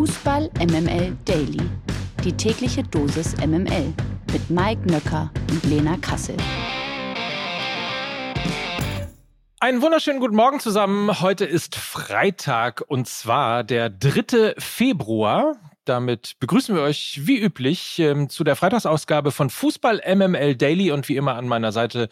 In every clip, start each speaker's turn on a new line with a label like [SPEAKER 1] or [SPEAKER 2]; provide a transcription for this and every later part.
[SPEAKER 1] Fußball MML Daily. Die tägliche Dosis MML mit Mike Nöcker und Lena Kassel.
[SPEAKER 2] Einen wunderschönen guten Morgen zusammen. Heute ist Freitag und zwar der 3. Februar. Damit begrüßen wir euch wie üblich ähm, zu der Freitagsausgabe von Fußball MML Daily und wie immer an meiner Seite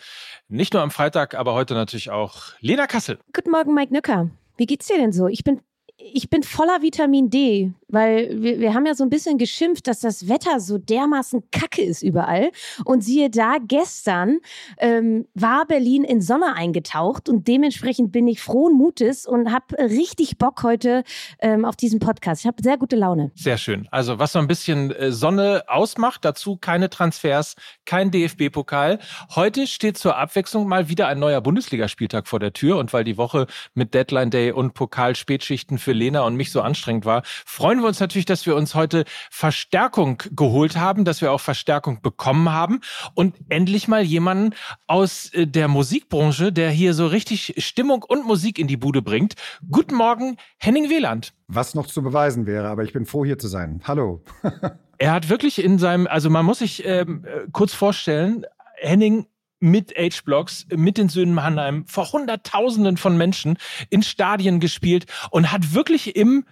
[SPEAKER 2] nicht nur am Freitag, aber heute natürlich auch Lena Kassel.
[SPEAKER 3] Guten Morgen, Mike Nöcker. Wie geht's dir denn so? Ich bin ich bin voller Vitamin D, weil wir, wir haben ja so ein bisschen geschimpft, dass das Wetter so dermaßen kacke ist überall. Und siehe da, gestern ähm, war Berlin in Sonne eingetaucht und dementsprechend bin ich frohen Mutes und habe richtig Bock heute ähm, auf diesen Podcast. Ich habe sehr gute Laune.
[SPEAKER 2] Sehr schön. Also was so ein bisschen äh, Sonne ausmacht, dazu keine Transfers, kein DFB-Pokal. Heute steht zur Abwechslung mal wieder ein neuer Bundesligaspieltag vor der Tür und weil die Woche mit Deadline Day und Pokalspätschichten für Lena und mich so anstrengend war, freuen wir uns natürlich, dass wir uns heute Verstärkung geholt haben, dass wir auch Verstärkung bekommen haben und endlich mal jemanden aus äh, der Musikbranche, der hier so richtig Stimmung und Musik in die Bude bringt. Guten Morgen, Henning Wieland.
[SPEAKER 4] Was noch zu beweisen wäre, aber ich bin froh, hier zu sein. Hallo.
[SPEAKER 2] er hat wirklich in seinem, also man muss sich ähm, kurz vorstellen, Henning mit H-Blocks, mit den Söhnen Mannheim, vor Hunderttausenden von Menschen in Stadien gespielt und hat wirklich im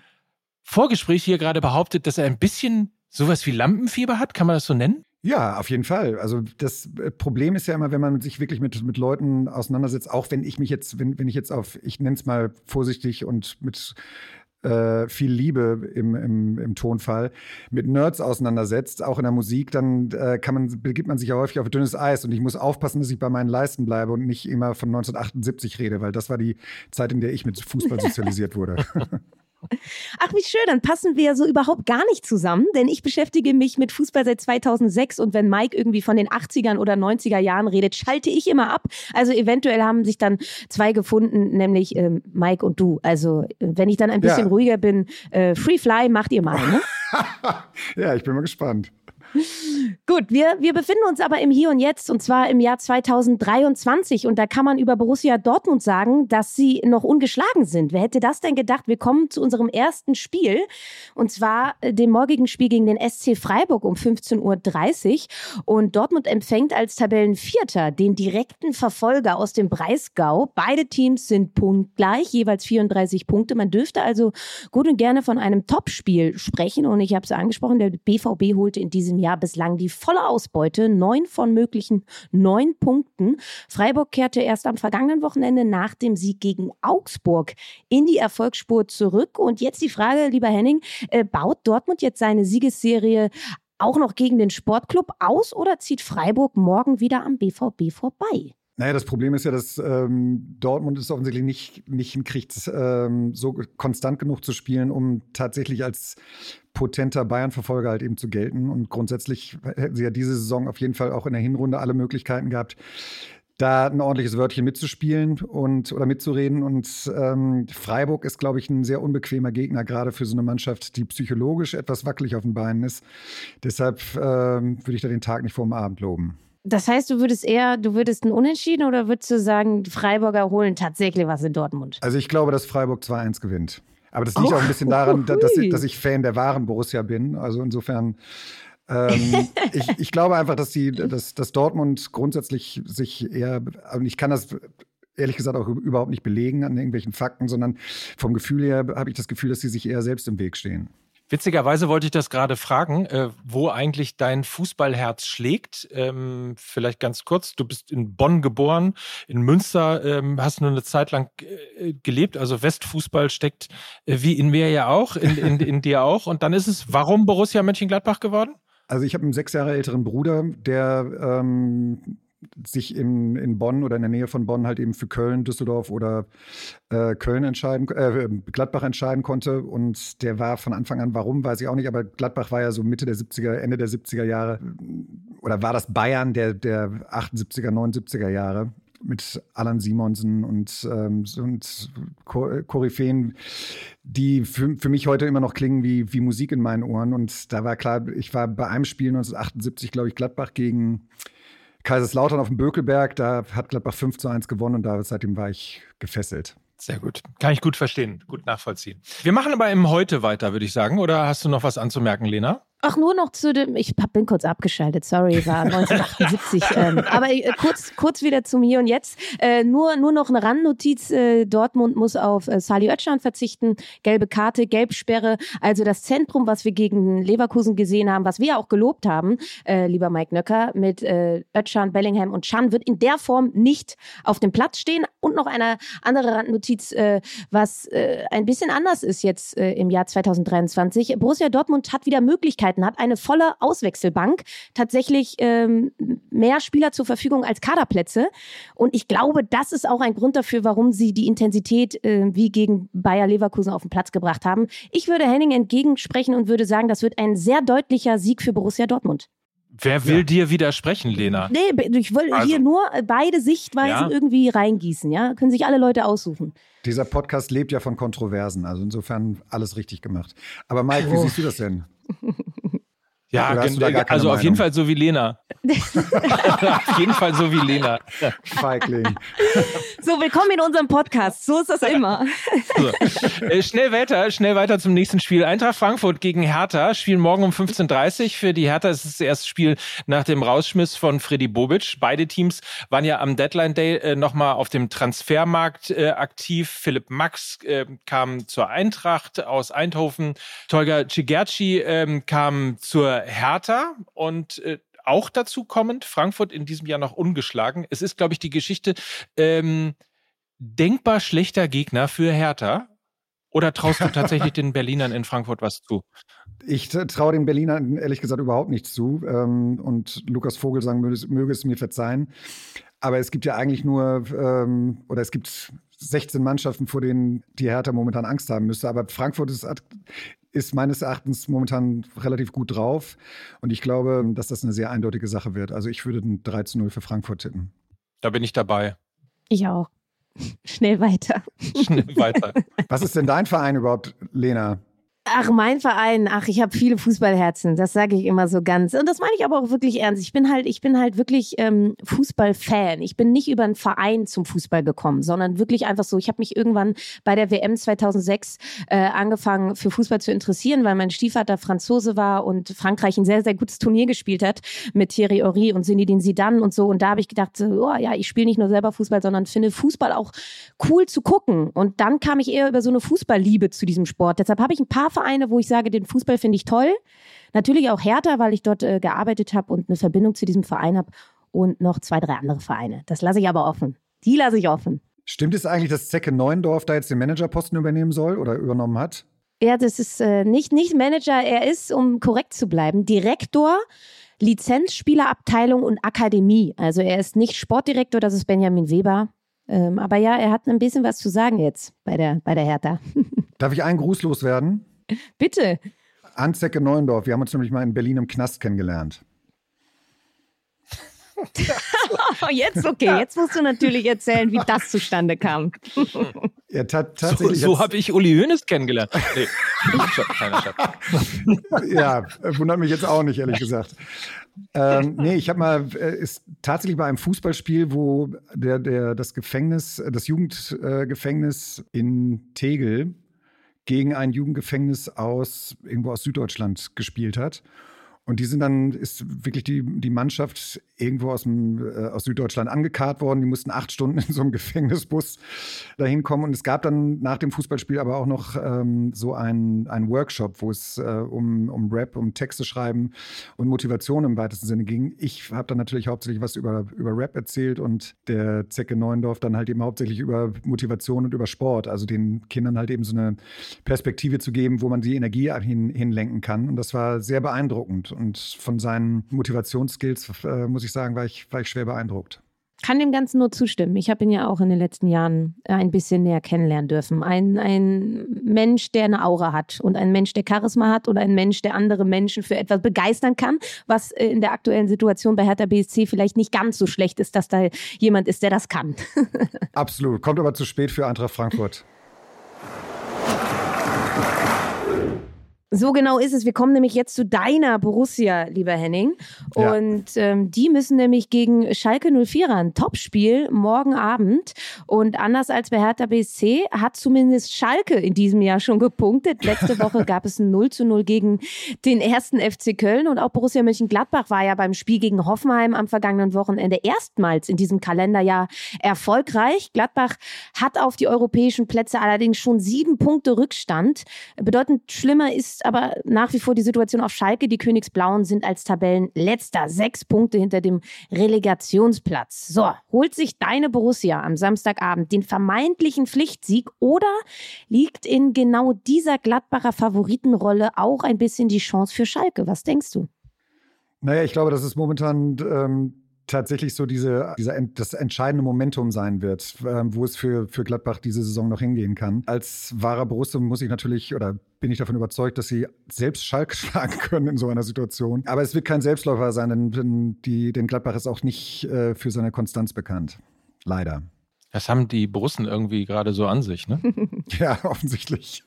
[SPEAKER 2] Vorgespräch hier gerade behauptet, dass er ein bisschen sowas wie Lampenfieber hat. Kann man das so nennen?
[SPEAKER 4] Ja, auf jeden Fall. Also das äh, Problem ist ja immer, wenn man sich wirklich mit, mit Leuten auseinandersetzt, auch wenn ich mich jetzt, wenn, wenn ich jetzt auf, ich nenne es mal vorsichtig und mit äh, viel Liebe im, im, im, Tonfall mit Nerds auseinandersetzt, auch in der Musik, dann äh, kann man, begibt man sich ja häufig auf dünnes Eis. Und ich muss aufpassen, dass ich bei meinen Leisten bleibe und nicht immer von 1978 rede, weil das war die Zeit, in der ich mit Fußball sozialisiert wurde.
[SPEAKER 3] Ach, wie schön, dann passen wir ja so überhaupt gar nicht zusammen, denn ich beschäftige mich mit Fußball seit 2006 und wenn Mike irgendwie von den 80ern oder 90er Jahren redet, schalte ich immer ab. Also eventuell haben sich dann zwei gefunden, nämlich ähm, Mike und du. Also wenn ich dann ein bisschen ja. ruhiger bin, äh, Free Fly macht ihr mal, ne?
[SPEAKER 4] ja, ich bin mal gespannt.
[SPEAKER 3] Gut, wir, wir befinden uns aber im Hier und Jetzt und zwar im Jahr 2023 und da kann man über Borussia Dortmund sagen, dass sie noch ungeschlagen sind. Wer hätte das denn gedacht? Wir kommen zu unserem ersten Spiel und zwar äh, dem morgigen Spiel gegen den SC Freiburg um 15.30 Uhr und Dortmund empfängt als Tabellenvierter den direkten Verfolger aus dem Breisgau. Beide Teams sind punktgleich, jeweils 34 Punkte. Man dürfte also gut und gerne von einem Topspiel sprechen und ich habe es angesprochen, der BVB holte in diesem Jahr Jahr bislang die volle Ausbeute, neun von möglichen neun Punkten. Freiburg kehrte erst am vergangenen Wochenende nach dem Sieg gegen Augsburg in die Erfolgsspur zurück. Und jetzt die Frage, lieber Henning, äh, baut Dortmund jetzt seine Siegesserie auch noch gegen den Sportclub aus oder zieht Freiburg morgen wieder am BVB vorbei?
[SPEAKER 4] Naja, das Problem ist ja, dass ähm, Dortmund es offensichtlich nicht, nicht hinkriegt, ähm, so konstant genug zu spielen, um tatsächlich als potenter Bayern-Verfolger halt eben zu gelten. Und grundsätzlich hätten sie ja diese Saison auf jeden Fall auch in der Hinrunde alle Möglichkeiten gehabt, da ein ordentliches Wörtchen mitzuspielen und oder mitzureden. Und ähm, Freiburg ist, glaube ich, ein sehr unbequemer Gegner, gerade für so eine Mannschaft, die psychologisch etwas wackelig auf den Beinen ist. Deshalb ähm, würde ich da den Tag nicht vor dem Abend loben.
[SPEAKER 3] Das heißt, du würdest eher, du würdest ein Unentschieden oder würdest du sagen, Freiburger holen tatsächlich was in Dortmund?
[SPEAKER 4] Also ich glaube, dass Freiburg 2-1 gewinnt. Aber das liegt oh, auch ein bisschen daran, dass ich, dass ich Fan der wahren Borussia bin. Also insofern ähm, ich, ich, glaube einfach, dass, die, dass, dass Dortmund grundsätzlich sich eher, und ich kann das ehrlich gesagt auch überhaupt nicht belegen an irgendwelchen Fakten, sondern vom Gefühl her habe ich das Gefühl, dass sie sich eher selbst im Weg stehen.
[SPEAKER 2] Witzigerweise wollte ich das gerade fragen, äh, wo eigentlich dein Fußballherz schlägt. Ähm, vielleicht ganz kurz, du bist in Bonn geboren, in Münster ähm, hast nur eine Zeit lang äh, gelebt, also Westfußball steckt äh, wie in mir ja auch, in, in, in dir auch. Und dann ist es, warum Borussia Mönchengladbach geworden?
[SPEAKER 4] Also ich habe einen sechs Jahre älteren Bruder, der ähm, sich in, in Bonn oder in der Nähe von Bonn halt eben für Köln, Düsseldorf oder äh, Köln entscheiden, äh, Gladbach entscheiden konnte. Und der war von Anfang an, warum, weiß ich auch nicht, aber Gladbach war ja so Mitte der 70er, Ende der 70er Jahre oder war das Bayern der, der 78er, 79er Jahre mit Alan Simonsen und, ähm, und Koryphäen, die für, für mich heute immer noch klingen wie, wie Musik in meinen Ohren. Und da war klar, ich war bei einem Spiel 1978, glaube ich, Gladbach gegen Kaiserslautern auf dem Bökelberg, da hat Gladbach 5 zu 1 gewonnen und da seitdem war ich gefesselt.
[SPEAKER 2] Sehr gut. Kann ich gut verstehen, gut nachvollziehen. Wir machen aber im Heute weiter, würde ich sagen. Oder hast du noch was anzumerken, Lena?
[SPEAKER 3] Ach, nur noch zu dem, ich bin kurz abgeschaltet, sorry, war 1978. ähm, aber äh, kurz, kurz wieder zum Hier und Jetzt. Äh, nur, nur noch eine Randnotiz, äh, Dortmund muss auf äh, Sali Oetschan verzichten, gelbe Karte, Gelbsperre, also das Zentrum, was wir gegen Leverkusen gesehen haben, was wir auch gelobt haben, äh, lieber Mike Nöcker, mit äh, Oetschan, Bellingham und Chan, wird in der Form nicht auf dem Platz stehen. Und noch eine andere Randnotiz, äh, was äh, ein bisschen anders ist jetzt im Jahr 2023. Borussia Dortmund hat wieder Möglichkeiten Möglichkeiten hat, eine volle Auswechselbank, tatsächlich ähm, mehr Spieler zur Verfügung als Kaderplätze. Und ich glaube, das ist auch ein Grund dafür, warum sie die Intensität äh, wie gegen Bayer Leverkusen auf den Platz gebracht haben. Ich würde Henning entgegensprechen und würde sagen, das wird ein sehr deutlicher Sieg für Borussia Dortmund.
[SPEAKER 2] Wer will ja. dir widersprechen, Lena?
[SPEAKER 3] Nee, ich will also. hier nur beide Sichtweisen ja? irgendwie reingießen, ja? Können sich alle Leute aussuchen.
[SPEAKER 4] Dieser Podcast lebt ja von Kontroversen, also insofern alles richtig gemacht. Aber Mike, oh. wie siehst du das denn?
[SPEAKER 2] Ja, also auf jeden Fall so wie Lena. auf jeden Fall so wie Lena.
[SPEAKER 4] Feigling.
[SPEAKER 3] So, willkommen in unserem Podcast. So ist das immer.
[SPEAKER 2] So. Äh, schnell weiter, schnell weiter zum nächsten Spiel. Eintracht Frankfurt gegen Hertha. Spiel morgen um 15.30 Uhr. Für die Hertha ist es das erste Spiel nach dem Rausschmiss von Freddy Bobic. Beide Teams waren ja am Deadline Day äh, nochmal auf dem Transfermarkt äh, aktiv. Philipp Max äh, kam zur Eintracht aus Eindhoven. Tolga Cigerci äh, kam zur Hertha und äh, auch dazu kommend, Frankfurt in diesem Jahr noch ungeschlagen. Es ist, glaube ich, die Geschichte ähm, denkbar schlechter Gegner für Hertha. Oder traust du tatsächlich den Berlinern in Frankfurt was zu?
[SPEAKER 4] Ich traue den Berlinern ehrlich gesagt überhaupt nichts zu. Ähm, und Lukas Vogelsang möge, möge es mir verzeihen. Aber es gibt ja eigentlich nur, ähm, oder es gibt 16 Mannschaften, vor denen die Hertha momentan Angst haben müsste. Aber Frankfurt ist, ist meines Erachtens momentan relativ gut drauf. Und ich glaube, dass das eine sehr eindeutige Sache wird. Also ich würde ein 3 zu 0 für Frankfurt tippen.
[SPEAKER 2] Da bin ich dabei.
[SPEAKER 3] Ich auch. Schnell weiter.
[SPEAKER 2] Schnell weiter.
[SPEAKER 4] Was ist denn dein Verein überhaupt, Lena?
[SPEAKER 3] Ach, mein Verein, ach, ich habe viele Fußballherzen, das sage ich immer so ganz. Und das meine ich aber auch wirklich ernst. Ich bin halt, ich bin halt wirklich ähm, Fußballfan. Ich bin nicht über einen Verein zum Fußball gekommen, sondern wirklich einfach so. Ich habe mich irgendwann bei der WM 2006 äh, angefangen für Fußball zu interessieren, weil mein Stiefvater Franzose war und Frankreich ein sehr, sehr gutes Turnier gespielt hat mit Thierry Henry und Zinedine Zidane und so. Und da habe ich gedacht, oh ja, ich spiele nicht nur selber Fußball, sondern finde Fußball auch cool zu gucken. Und dann kam ich eher über so eine Fußballliebe zu diesem Sport. Deshalb habe ich ein paar Vereine, wo ich sage, den Fußball finde ich toll. Natürlich auch Hertha, weil ich dort äh, gearbeitet habe und eine Verbindung zu diesem Verein habe. Und noch zwei, drei andere Vereine. Das lasse ich aber offen. Die lasse ich offen.
[SPEAKER 4] Stimmt es eigentlich, dass Zecke Neuendorf da jetzt den Managerposten übernehmen soll oder übernommen hat?
[SPEAKER 3] Ja, das ist äh, nicht, nicht Manager. Er ist, um korrekt zu bleiben, Direktor, Lizenzspielerabteilung und Akademie. Also er ist nicht Sportdirektor, das ist Benjamin Weber. Ähm, aber ja, er hat ein bisschen was zu sagen jetzt bei der, bei der Hertha.
[SPEAKER 4] Darf ich einen Gruß loswerden?
[SPEAKER 3] Bitte.
[SPEAKER 4] Anzecke Neuendorf. Wir haben uns nämlich mal in Berlin im Knast kennengelernt.
[SPEAKER 3] jetzt okay, jetzt musst du natürlich erzählen, wie das zustande kam.
[SPEAKER 2] Ja, tatsächlich. So, so habe ich Uli Hoeneß kennengelernt. Nee,
[SPEAKER 4] ja, wundert mich jetzt auch nicht, ehrlich gesagt. Ähm, nee, ich habe mal, äh, ist tatsächlich bei einem Fußballspiel, wo der, der, das Gefängnis, das Jugendgefängnis äh, in Tegel gegen ein Jugendgefängnis aus irgendwo aus Süddeutschland gespielt hat. Und die sind dann, ist wirklich die, die Mannschaft irgendwo aus, dem, äh, aus Süddeutschland angekarrt worden. Die mussten acht Stunden in so einem Gefängnisbus dahin kommen. Und es gab dann nach dem Fußballspiel aber auch noch ähm, so einen, Workshop, wo es äh, um, um Rap, um Texte schreiben und Motivation im weitesten Sinne ging. Ich habe dann natürlich hauptsächlich was über, über Rap erzählt und der Zecke Neuendorf dann halt eben hauptsächlich über Motivation und über Sport. Also den Kindern halt eben so eine Perspektive zu geben, wo man die Energie hin, hinlenken kann. Und das war sehr beeindruckend. Und von seinen Motivationsskills, äh, muss ich sagen, war ich, war ich schwer beeindruckt.
[SPEAKER 3] Kann dem Ganzen nur zustimmen. Ich habe ihn ja auch in den letzten Jahren äh, ein bisschen näher kennenlernen dürfen. Ein, ein Mensch, der eine Aura hat und ein Mensch, der Charisma hat und ein Mensch, der andere Menschen für etwas begeistern kann, was äh, in der aktuellen Situation bei Hertha BSC vielleicht nicht ganz so schlecht ist, dass da jemand ist, der das kann.
[SPEAKER 4] Absolut. Kommt aber zu spät für Eintracht Frankfurt.
[SPEAKER 3] So genau ist es. Wir kommen nämlich jetzt zu deiner Borussia, lieber Henning. Und ja. ähm, die müssen nämlich gegen Schalke 04 ran. Topspiel morgen Abend. Und anders als bei Hertha BSC hat zumindest Schalke in diesem Jahr schon gepunktet. Letzte Woche gab es ein 0 zu 0 gegen den ersten FC Köln. Und auch Borussia Mönchengladbach war ja beim Spiel gegen Hoffenheim am vergangenen Wochenende erstmals in diesem Kalenderjahr erfolgreich. Gladbach hat auf die europäischen Plätze allerdings schon sieben Punkte Rückstand. Bedeutend schlimmer ist ist aber nach wie vor die Situation auf Schalke. Die Königsblauen sind als Tabellenletzter, sechs Punkte hinter dem Relegationsplatz. So, holt sich deine Borussia am Samstagabend den vermeintlichen Pflichtsieg oder liegt in genau dieser Gladbacher Favoritenrolle auch ein bisschen die Chance für Schalke? Was denkst du?
[SPEAKER 4] Naja, ich glaube, das ist momentan ähm, tatsächlich so diese, dieser, das entscheidende Momentum sein wird, äh, wo es für, für Gladbach diese Saison noch hingehen kann. Als wahrer Borussia muss ich natürlich oder bin ich davon überzeugt, dass sie selbst Schalke schlagen können in so einer Situation. Aber es wird kein Selbstläufer sein, denn, denn, die, denn Gladbach ist auch nicht äh, für seine Konstanz bekannt. Leider.
[SPEAKER 2] Das haben die Borussen irgendwie gerade so an sich, ne?
[SPEAKER 4] ja, offensichtlich.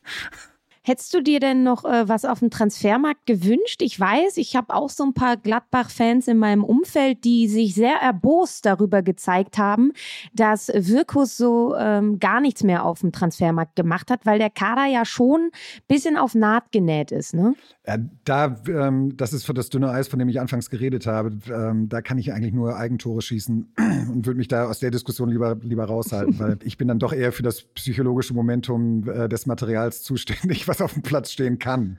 [SPEAKER 3] Hättest du dir denn noch äh, was auf dem Transfermarkt gewünscht? Ich weiß, ich habe auch so ein paar Gladbach-Fans in meinem Umfeld, die sich sehr erbost darüber gezeigt haben, dass Wirkus so ähm, gar nichts mehr auf dem Transfermarkt gemacht hat, weil der Kader ja schon bisschen auf Naht genäht ist. Ne?
[SPEAKER 4] Ja, da, ähm, das ist für das dünne Eis, von dem ich anfangs geredet habe. Ähm, da kann ich eigentlich nur Eigentore schießen und würde mich da aus der Diskussion lieber, lieber raushalten, weil ich bin dann doch eher für das psychologische Momentum äh, des Materials zuständig, was auf dem Platz stehen kann.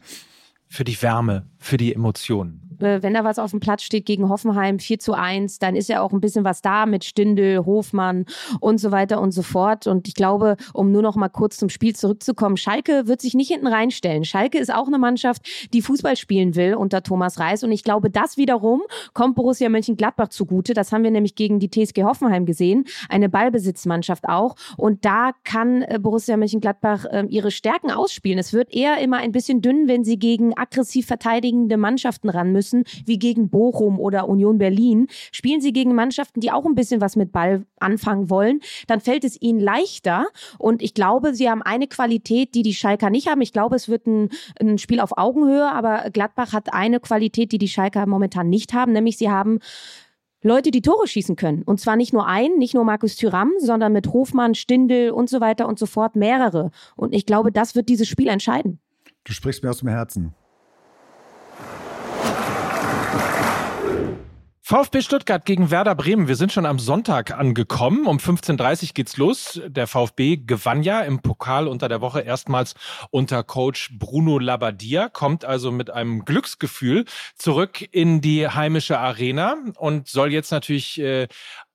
[SPEAKER 2] Für die Wärme, für die Emotionen.
[SPEAKER 3] Äh, wenn da was auf dem Platz steht gegen Hoffenheim 4 zu 1, dann ist ja auch ein bisschen was da mit Stindel, Hofmann und so weiter und so fort. Und ich glaube, um nur noch mal kurz zum Spiel zurückzukommen, Schalke wird sich nicht hinten reinstellen. Schalke ist auch eine Mannschaft, die Fußball spielen will unter Thomas Reis. Und ich glaube, das wiederum kommt Borussia Mönchengladbach zugute. Das haben wir nämlich gegen die TSG Hoffenheim gesehen. Eine Ballbesitzmannschaft auch. Und da kann äh, Borussia Mönchengladbach äh, ihre Stärken ausspielen. Es wird eher immer ein bisschen dünn, wenn sie gegen aggressiv verteidigende Mannschaften ran müssen wie gegen Bochum oder Union Berlin. Spielen sie gegen Mannschaften, die auch ein bisschen was mit Ball anfangen wollen, dann fällt es ihnen leichter. Und ich glaube, sie haben eine Qualität, die die Schalker nicht haben. Ich glaube, es wird ein, ein Spiel auf Augenhöhe, aber Gladbach hat eine Qualität, die die Schalker momentan nicht haben, nämlich sie haben Leute, die Tore schießen können. Und zwar nicht nur ein, nicht nur Markus Thüram, sondern mit Hofmann, Stindel und so weiter und so fort mehrere. Und ich glaube, das wird dieses Spiel entscheiden.
[SPEAKER 4] Du sprichst mir aus dem Herzen.
[SPEAKER 2] VfB Stuttgart gegen Werder Bremen. Wir sind schon am Sonntag angekommen. Um 15.30 Uhr geht's los. Der VfB gewann ja im Pokal unter der Woche erstmals unter Coach Bruno Labbadia, kommt also mit einem Glücksgefühl zurück in die heimische Arena und soll jetzt natürlich äh,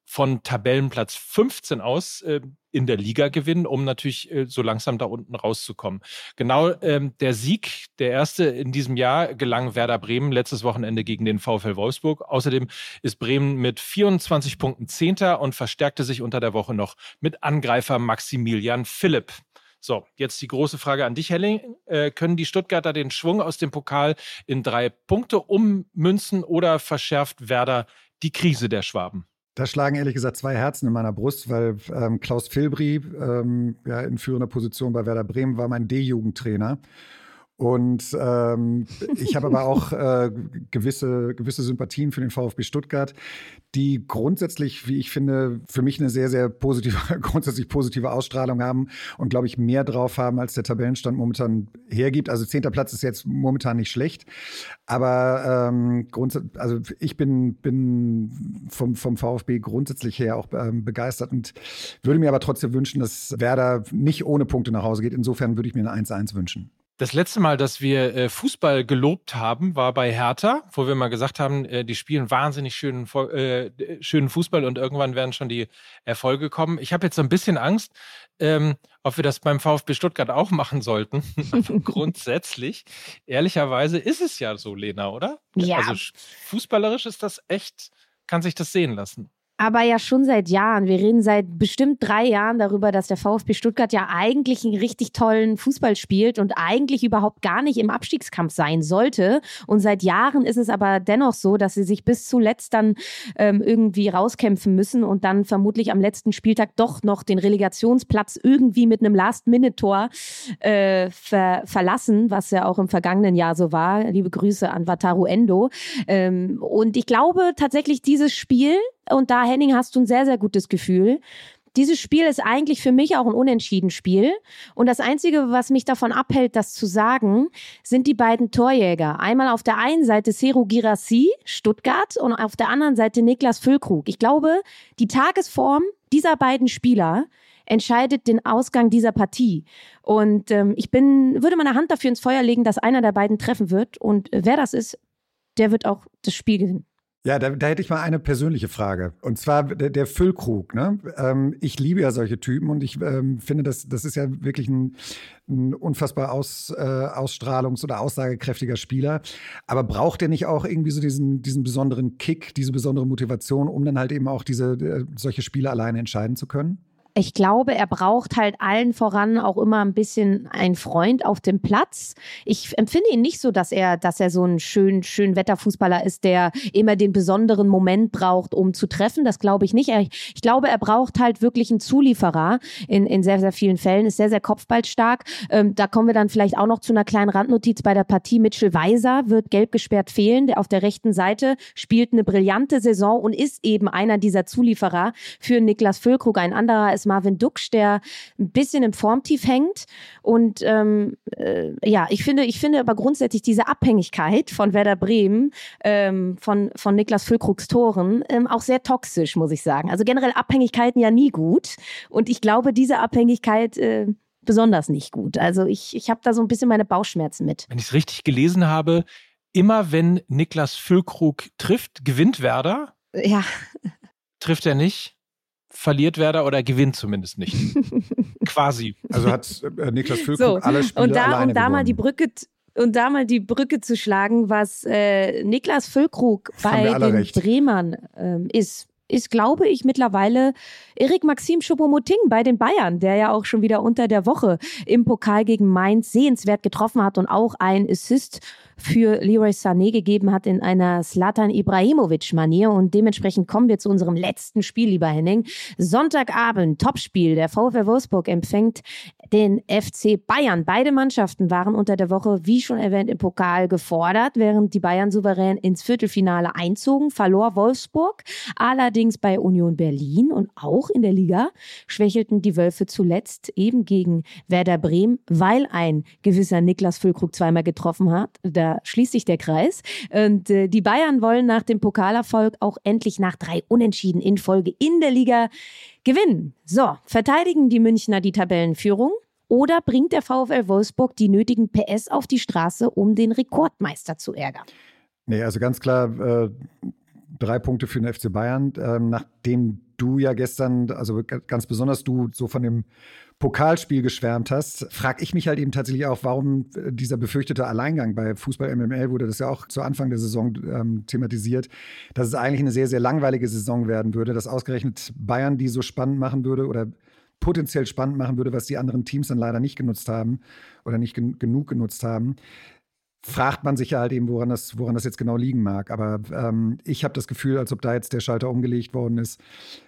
[SPEAKER 2] von Tabellenplatz 15 aus äh, in der Liga gewinnen, um natürlich äh, so langsam da unten rauszukommen. Genau ähm, der Sieg, der erste in diesem Jahr, gelang Werder Bremen letztes Wochenende gegen den VfL Wolfsburg. Außerdem ist Bremen mit 24 Punkten Zehnter und verstärkte sich unter der Woche noch mit Angreifer Maximilian Philipp. So, jetzt die große Frage an dich, Helling. Äh, können die Stuttgarter den Schwung aus dem Pokal in drei Punkte ummünzen oder verschärft Werder die Krise der Schwaben?
[SPEAKER 4] Da schlagen ehrlich gesagt zwei Herzen in meiner Brust, weil ähm, Klaus Filbri ähm, ja, in führender Position bei Werder Bremen war mein D-Jugendtrainer. Und ähm, ich habe aber auch äh, gewisse, gewisse Sympathien für den VfB Stuttgart, die grundsätzlich, wie ich finde, für mich eine sehr, sehr positive, grundsätzlich positive Ausstrahlung haben und glaube ich mehr drauf haben, als der Tabellenstand momentan hergibt. Also zehnter Platz ist jetzt momentan nicht schlecht, aber ähm, also ich bin, bin vom, vom VfB grundsätzlich her auch ähm, begeistert und würde mir aber trotzdem wünschen, dass Werder nicht ohne Punkte nach Hause geht. Insofern würde ich mir eine 1-1 wünschen.
[SPEAKER 2] Das letzte Mal, dass wir äh, Fußball gelobt haben, war bei Hertha, wo wir mal gesagt haben, äh, die spielen wahnsinnig schönen, äh, schönen Fußball und irgendwann werden schon die Erfolge kommen. Ich habe jetzt so ein bisschen Angst, ähm, ob wir das beim VfB Stuttgart auch machen sollten. grundsätzlich, ehrlicherweise ist es ja so, Lena, oder?
[SPEAKER 3] Ja.
[SPEAKER 2] Also fußballerisch ist das echt, kann sich das sehen lassen.
[SPEAKER 3] Aber ja schon seit Jahren. Wir reden seit bestimmt drei Jahren darüber, dass der VfB Stuttgart ja eigentlich einen richtig tollen Fußball spielt und eigentlich überhaupt gar nicht im Abstiegskampf sein sollte. Und seit Jahren ist es aber dennoch so, dass sie sich bis zuletzt dann ähm, irgendwie rauskämpfen müssen und dann vermutlich am letzten Spieltag doch noch den Relegationsplatz irgendwie mit einem Last-Minute-Tor äh, ver verlassen, was ja auch im vergangenen Jahr so war. Liebe Grüße an Wataru Endo. Ähm, und ich glaube tatsächlich, dieses Spiel und da, Henning, hast du ein sehr, sehr gutes Gefühl. Dieses Spiel ist eigentlich für mich auch ein unentschieden Spiel. Und das Einzige, was mich davon abhält, das zu sagen, sind die beiden Torjäger. Einmal auf der einen Seite Seru Girassi, Stuttgart, und auf der anderen Seite Niklas Füllkrug. Ich glaube, die Tagesform dieser beiden Spieler entscheidet den Ausgang dieser Partie. Und ähm, ich bin, würde meine Hand dafür ins Feuer legen, dass einer der beiden treffen wird. Und wer das ist, der wird auch das Spiel gewinnen.
[SPEAKER 4] Ja, da, da, hätte ich mal eine persönliche Frage. Und zwar der, der Füllkrug. Ne? Ähm, ich liebe ja solche Typen und ich ähm, finde, das, das ist ja wirklich ein, ein unfassbar aus, äh, ausstrahlungs- oder aussagekräftiger Spieler. Aber braucht er nicht auch irgendwie so diesen, diesen besonderen Kick, diese besondere Motivation, um dann halt eben auch diese äh, solche Spiele alleine entscheiden zu können?
[SPEAKER 3] Ich glaube, er braucht halt allen voran auch immer ein bisschen einen Freund auf dem Platz. Ich empfinde ihn nicht so, dass er, dass er so ein schön, schön Wetterfußballer ist, der immer den besonderen Moment braucht, um zu treffen. Das glaube ich nicht. Ich glaube, er braucht halt wirklich einen Zulieferer in, in sehr, sehr vielen Fällen, ist sehr, sehr kopfballstark. Ähm, da kommen wir dann vielleicht auch noch zu einer kleinen Randnotiz bei der Partie. Mitchell Weiser wird gelb gesperrt fehlen. Der auf der rechten Seite spielt eine brillante Saison und ist eben einer dieser Zulieferer für Niklas Füllkrug. Ein anderer ist Marvin Duksch, der ein bisschen im Formtief hängt. Und ähm, äh, ja, ich finde, ich finde aber grundsätzlich diese Abhängigkeit von Werder Bremen, ähm, von, von Niklas Füllkrugs Toren, ähm, auch sehr toxisch, muss ich sagen. Also generell Abhängigkeiten ja nie gut. Und ich glaube, diese Abhängigkeit äh, besonders nicht gut. Also ich, ich habe da so ein bisschen meine Bauchschmerzen mit.
[SPEAKER 2] Wenn ich es richtig gelesen habe, immer wenn Niklas Füllkrug trifft, gewinnt Werder.
[SPEAKER 3] Ja.
[SPEAKER 2] Trifft er nicht? Verliert Werder oder gewinnt zumindest nicht. Quasi.
[SPEAKER 4] Also hat äh, Niklas Füllkrug so, alle Spiele
[SPEAKER 3] und da,
[SPEAKER 4] alleine
[SPEAKER 3] um da
[SPEAKER 4] gewonnen.
[SPEAKER 3] mal die Brücke und da mal die Brücke zu schlagen, was äh, Niklas Füllkrug bei den recht. Bremern ähm, ist, ist, glaube ich, mittlerweile Erik Maxim Choupo-Moting bei den Bayern, der ja auch schon wieder unter der Woche im Pokal gegen Mainz sehenswert getroffen hat und auch ein Assist für Leroy Sané gegeben hat in einer Slatan Ibrahimovic-Manier. Und dementsprechend kommen wir zu unserem letzten Spiel, lieber Henning. Sonntagabend, Topspiel. Der VfL Wolfsburg empfängt den FC Bayern. Beide Mannschaften waren unter der Woche, wie schon erwähnt, im Pokal gefordert, während die Bayern souverän ins Viertelfinale einzogen, verlor Wolfsburg. Allerdings bei Union Berlin und auch in der Liga schwächelten die Wölfe zuletzt eben gegen Werder Bremen, weil ein gewisser Niklas Füllkrug zweimal getroffen hat. Da da schließt sich der Kreis. Und äh, die Bayern wollen nach dem Pokalerfolg auch endlich nach drei Unentschieden in Folge in der Liga gewinnen. So, verteidigen die Münchner die Tabellenführung? Oder bringt der VfL Wolfsburg die nötigen PS auf die Straße, um den Rekordmeister zu ärgern?
[SPEAKER 4] Nee, also ganz klar äh, drei Punkte für den FC Bayern. Ähm, nachdem du ja gestern, also ganz besonders du, so von dem Pokalspiel geschwärmt hast, frage ich mich halt eben tatsächlich auch, warum äh, dieser befürchtete Alleingang bei Fußball MML wurde das ja auch zu Anfang der Saison ähm, thematisiert, dass es eigentlich eine sehr, sehr langweilige Saison werden würde, dass ausgerechnet Bayern die so spannend machen würde oder potenziell spannend machen würde, was die anderen Teams dann leider nicht genutzt haben oder nicht gen genug genutzt haben fragt man sich ja halt eben, woran das, woran das jetzt genau liegen mag. Aber ähm, ich habe das Gefühl, als ob da jetzt der Schalter umgelegt worden ist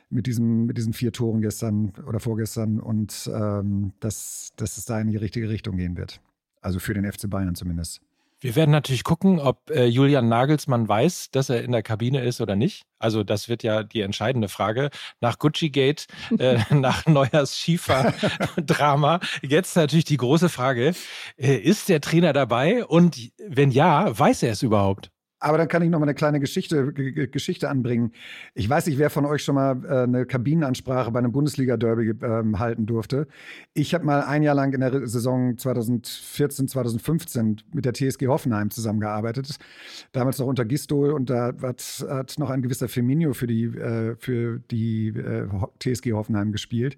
[SPEAKER 4] mit diesen, mit diesen vier Toren gestern oder vorgestern und ähm, dass, dass es da in die richtige Richtung gehen wird. Also für den FC Bayern zumindest.
[SPEAKER 2] Wir werden natürlich gucken, ob äh, Julian Nagelsmann weiß, dass er in der Kabine ist oder nicht. Also das wird ja die entscheidende Frage. Nach Gucci Gate, äh, nach Neuers Schiefer-Drama. Jetzt natürlich die große Frage, äh, ist der Trainer dabei? Und wenn ja, weiß er es überhaupt?
[SPEAKER 4] Aber dann kann ich noch mal eine kleine Geschichte, Geschichte anbringen. Ich weiß nicht, wer von euch schon mal äh, eine Kabinenansprache bei einem Bundesliga-Derby äh, halten durfte. Ich habe mal ein Jahr lang in der Saison 2014, 2015 mit der TSG Hoffenheim zusammengearbeitet. Damals noch unter Gistol und da hat, hat noch ein gewisser Firmino für die, äh, für die äh, TSG Hoffenheim gespielt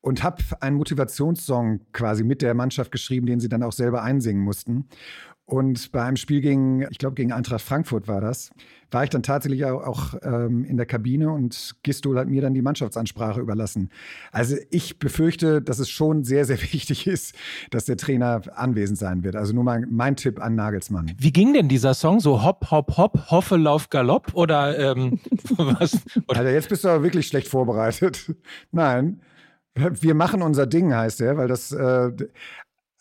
[SPEAKER 4] und habe einen Motivationssong quasi mit der Mannschaft geschrieben, den sie dann auch selber einsingen mussten. Und bei einem Spiel gegen, ich glaube, gegen Eintracht Frankfurt war das, war ich dann tatsächlich auch, auch ähm, in der Kabine und Gistol hat mir dann die Mannschaftsansprache überlassen. Also ich befürchte, dass es schon sehr, sehr wichtig ist, dass der Trainer anwesend sein wird. Also nur mal mein Tipp an Nagelsmann.
[SPEAKER 2] Wie ging denn dieser Song? So hopp, hopp, hopp, hoffe, lauf, galopp oder ähm, was?
[SPEAKER 4] Oder? Also jetzt bist du aber wirklich schlecht vorbereitet. Nein. Wir machen unser Ding, heißt er, weil das, äh,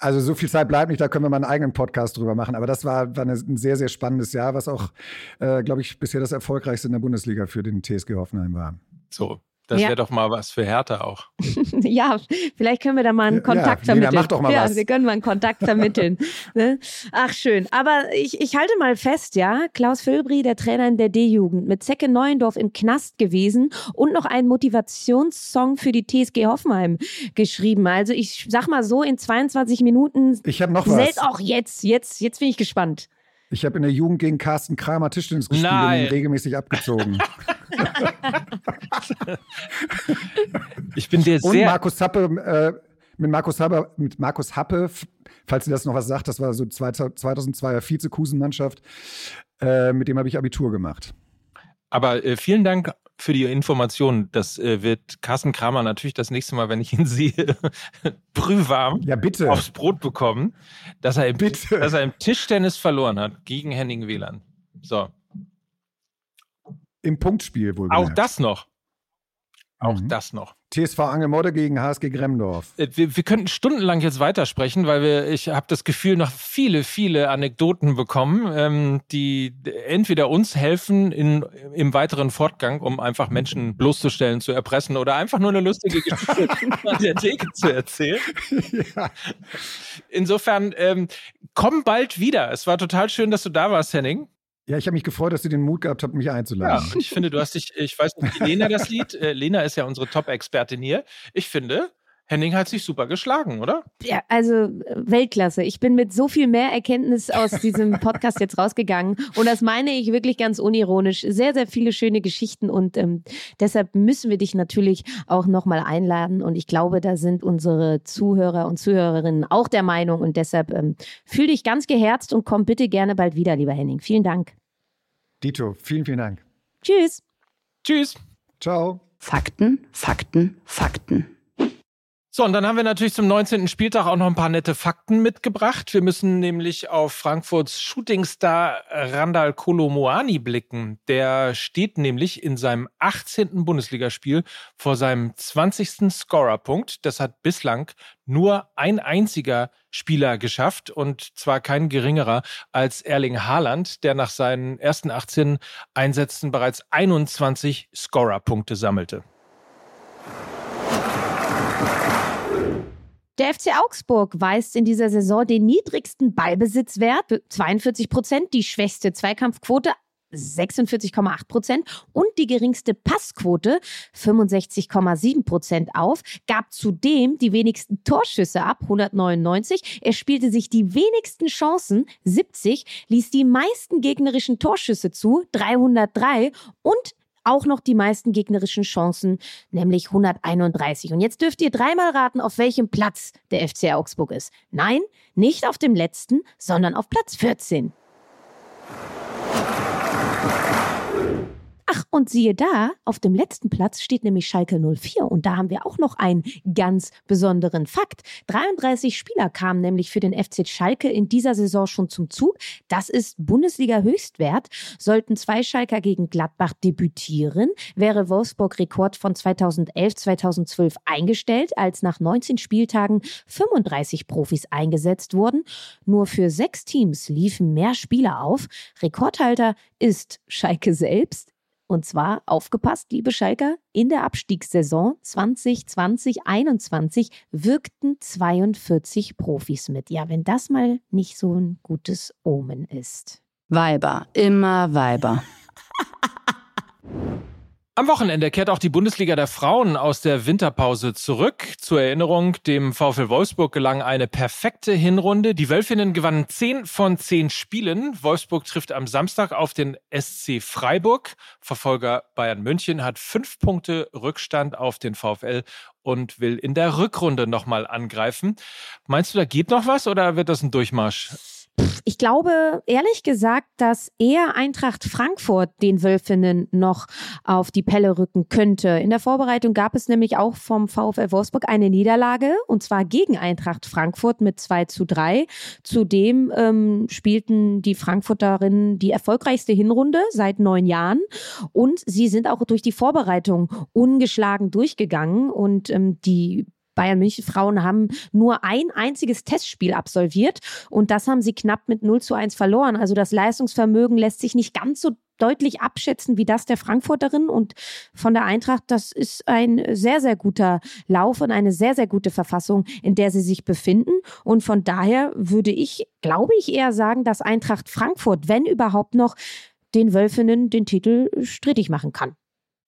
[SPEAKER 4] also so viel Zeit bleibt nicht, da können wir mal einen eigenen Podcast drüber machen. Aber das war, war ein sehr, sehr spannendes Jahr, was auch, äh, glaube ich, bisher das erfolgreichste in der Bundesliga für den TSG Hoffenheim war.
[SPEAKER 2] So, das ja. wäre doch mal was für Hertha auch.
[SPEAKER 3] ja, vielleicht können wir da mal einen Kontakt ja, vermitteln.
[SPEAKER 4] mach doch mal
[SPEAKER 3] ja,
[SPEAKER 4] was.
[SPEAKER 3] wir können mal einen Kontakt vermitteln. ne? Ach, schön. Aber ich, ich halte mal fest, ja, Klaus Völbri, der Trainer in der D-Jugend, mit Zecke Neuendorf im Knast gewesen und noch einen Motivationssong für die TSG Hoffenheim geschrieben. Also ich sag mal so, in 22 Minuten.
[SPEAKER 4] Ich habe noch was.
[SPEAKER 3] Selbst auch jetzt, jetzt, jetzt bin ich gespannt.
[SPEAKER 4] Ich habe in der Jugend gegen Carsten Kramer Tischtennis gespielt Nein. und ihn regelmäßig abgezogen.
[SPEAKER 2] ich bin dir sehr.
[SPEAKER 4] Und Markus Happe, äh, mit Markus Happe, mit Markus Happe, falls ihr das noch was sagt, das war so 2002er Vizekusen-Mannschaft, äh, mit dem habe ich Abitur gemacht.
[SPEAKER 2] Aber äh, vielen Dank für die Information. Das äh, wird Carsten Kramer natürlich das nächste Mal, wenn ich ihn sehe, brühwarm
[SPEAKER 4] ja, bitte.
[SPEAKER 2] aufs Brot bekommen, dass er, im, bitte. dass er im Tischtennis verloren hat gegen Henning Wieland. So.
[SPEAKER 4] Im Punktspiel wohl.
[SPEAKER 2] Auch das noch. Auch mhm. das noch.
[SPEAKER 4] TSV Angelmodde gegen HSG Gremdorf.
[SPEAKER 2] Äh, wir, wir könnten stundenlang jetzt weitersprechen, weil wir, ich habe das Gefühl, noch viele, viele Anekdoten bekommen, ähm, die entweder uns helfen in, im weiteren Fortgang, um einfach Menschen bloßzustellen, zu erpressen oder einfach nur eine lustige Geschichte an der Theke zu erzählen. Ja. Insofern, ähm, komm bald wieder. Es war total schön, dass du da warst, Henning.
[SPEAKER 4] Ja, ich habe mich gefreut, dass du den Mut gehabt habt, mich einzuladen.
[SPEAKER 2] Ja, ich finde, du hast dich, ich weiß nicht, wie Lena das Lied, äh, Lena ist ja unsere Top-Expertin hier. Ich finde, Henning hat sich super geschlagen, oder?
[SPEAKER 3] Ja, also äh, Weltklasse. Ich bin mit so viel mehr Erkenntnis aus diesem Podcast jetzt rausgegangen. Und das meine ich wirklich ganz unironisch. Sehr, sehr viele schöne Geschichten. Und ähm, deshalb müssen wir dich natürlich auch nochmal einladen. Und ich glaube, da sind unsere Zuhörer und Zuhörerinnen auch der Meinung. Und deshalb ähm, fühl dich ganz geherzt und komm bitte gerne bald wieder, lieber Henning. Vielen Dank.
[SPEAKER 4] Dito, vielen, vielen Dank.
[SPEAKER 3] Tschüss.
[SPEAKER 2] Tschüss.
[SPEAKER 4] Ciao.
[SPEAKER 1] Fakten, Fakten, Fakten.
[SPEAKER 2] So, und dann haben wir natürlich zum 19. Spieltag auch noch ein paar nette Fakten mitgebracht. Wir müssen nämlich auf Frankfurts Shootingstar Randall Kolomoani blicken. Der steht nämlich in seinem 18. Bundesligaspiel vor seinem 20. Scorerpunkt. Das hat bislang nur ein einziger Spieler geschafft und zwar kein geringerer als Erling Haaland, der nach seinen ersten 18 Einsätzen bereits 21 Scorerpunkte sammelte.
[SPEAKER 3] Der FC Augsburg weist in dieser Saison den niedrigsten Ballbesitzwert, 42 Prozent, die schwächste Zweikampfquote, 46,8 Prozent und die geringste Passquote 65,7 Prozent auf, gab zudem die wenigsten Torschüsse ab 199. Er spielte sich die wenigsten Chancen 70, ließ die meisten gegnerischen Torschüsse zu 303 und auch noch die meisten gegnerischen Chancen, nämlich 131. Und jetzt dürft ihr dreimal raten, auf welchem Platz der FC Augsburg ist. Nein, nicht auf dem letzten, sondern auf Platz 14. Ach, und siehe da, auf dem letzten Platz steht nämlich Schalke 04 und da haben wir auch noch einen ganz besonderen Fakt. 33 Spieler kamen nämlich für den FC Schalke in dieser Saison schon zum Zug. Das ist Bundesliga-Höchstwert. Sollten zwei Schalker gegen Gladbach debütieren, wäre Wolfsburg Rekord von 2011-2012 eingestellt, als nach 19 Spieltagen 35 Profis eingesetzt wurden. Nur für sechs Teams liefen mehr Spieler auf. Rekordhalter ist Schalke selbst. Und zwar, aufgepasst, liebe Schalker, in der Abstiegssaison 2020-21 wirkten 42 Profis mit. Ja, wenn das mal nicht so ein gutes Omen ist.
[SPEAKER 1] Weiber, immer Weiber.
[SPEAKER 2] Am Wochenende kehrt auch die Bundesliga der Frauen aus der Winterpause zurück. Zur Erinnerung, dem VfL Wolfsburg gelang eine perfekte Hinrunde. Die Wölfinnen gewannen 10 von 10 Spielen. Wolfsburg trifft am Samstag auf den SC Freiburg. Verfolger Bayern München hat fünf Punkte Rückstand auf den VfL und will in der Rückrunde nochmal angreifen. Meinst du, da geht noch was oder wird das ein Durchmarsch?
[SPEAKER 3] Ich glaube, ehrlich gesagt, dass eher Eintracht Frankfurt den Wölfinnen noch auf die Pelle rücken könnte. In der Vorbereitung gab es nämlich auch vom VfL Wolfsburg eine Niederlage und zwar gegen Eintracht Frankfurt mit 2 zu 3. Zudem ähm, spielten die Frankfurterinnen die erfolgreichste Hinrunde seit neun Jahren und sie sind auch durch die Vorbereitung ungeschlagen durchgegangen und ähm, die Bayern München Frauen haben nur ein einziges Testspiel absolviert und das haben sie knapp mit 0 zu 1 verloren. Also das Leistungsvermögen lässt sich nicht ganz so deutlich abschätzen wie das der Frankfurterin und von der Eintracht. Das ist ein sehr, sehr guter Lauf und eine sehr, sehr gute Verfassung, in der sie sich befinden. Und von daher würde ich, glaube ich, eher sagen, dass Eintracht Frankfurt, wenn überhaupt noch, den Wölfinnen den Titel strittig machen kann.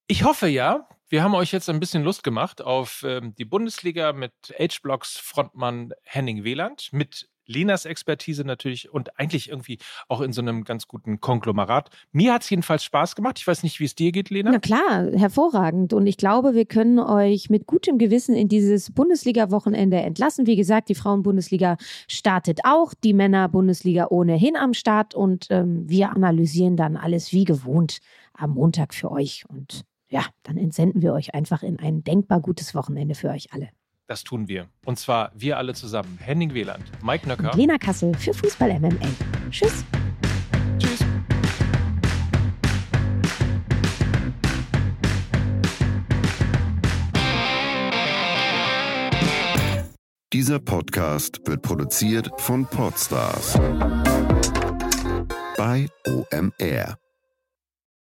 [SPEAKER 2] Ich hoffe ja. Wir haben euch jetzt ein bisschen Lust gemacht auf ähm, die Bundesliga mit H-Blocks Frontmann Henning Wieland, mit Lenas Expertise natürlich und eigentlich irgendwie auch in so einem ganz guten Konglomerat. Mir hat es jedenfalls Spaß gemacht. Ich weiß nicht, wie es dir geht, Lena.
[SPEAKER 3] Na klar, hervorragend. Und ich glaube, wir können euch mit gutem Gewissen in dieses Bundesliga-Wochenende entlassen. Wie gesagt, die Frauen-Bundesliga startet auch, die Männer-Bundesliga ohnehin am Start und ähm, wir analysieren dann alles wie gewohnt am Montag für euch. Und ja, dann entsenden wir euch einfach in ein denkbar gutes Wochenende für euch alle.
[SPEAKER 2] Das tun wir. Und zwar wir alle zusammen. Henning Wieland, Mike Nöcker. Und
[SPEAKER 3] Lena Kassel für Fußball MML. Tschüss. Tschüss.
[SPEAKER 5] Dieser Podcast wird produziert von Podstars bei OMR.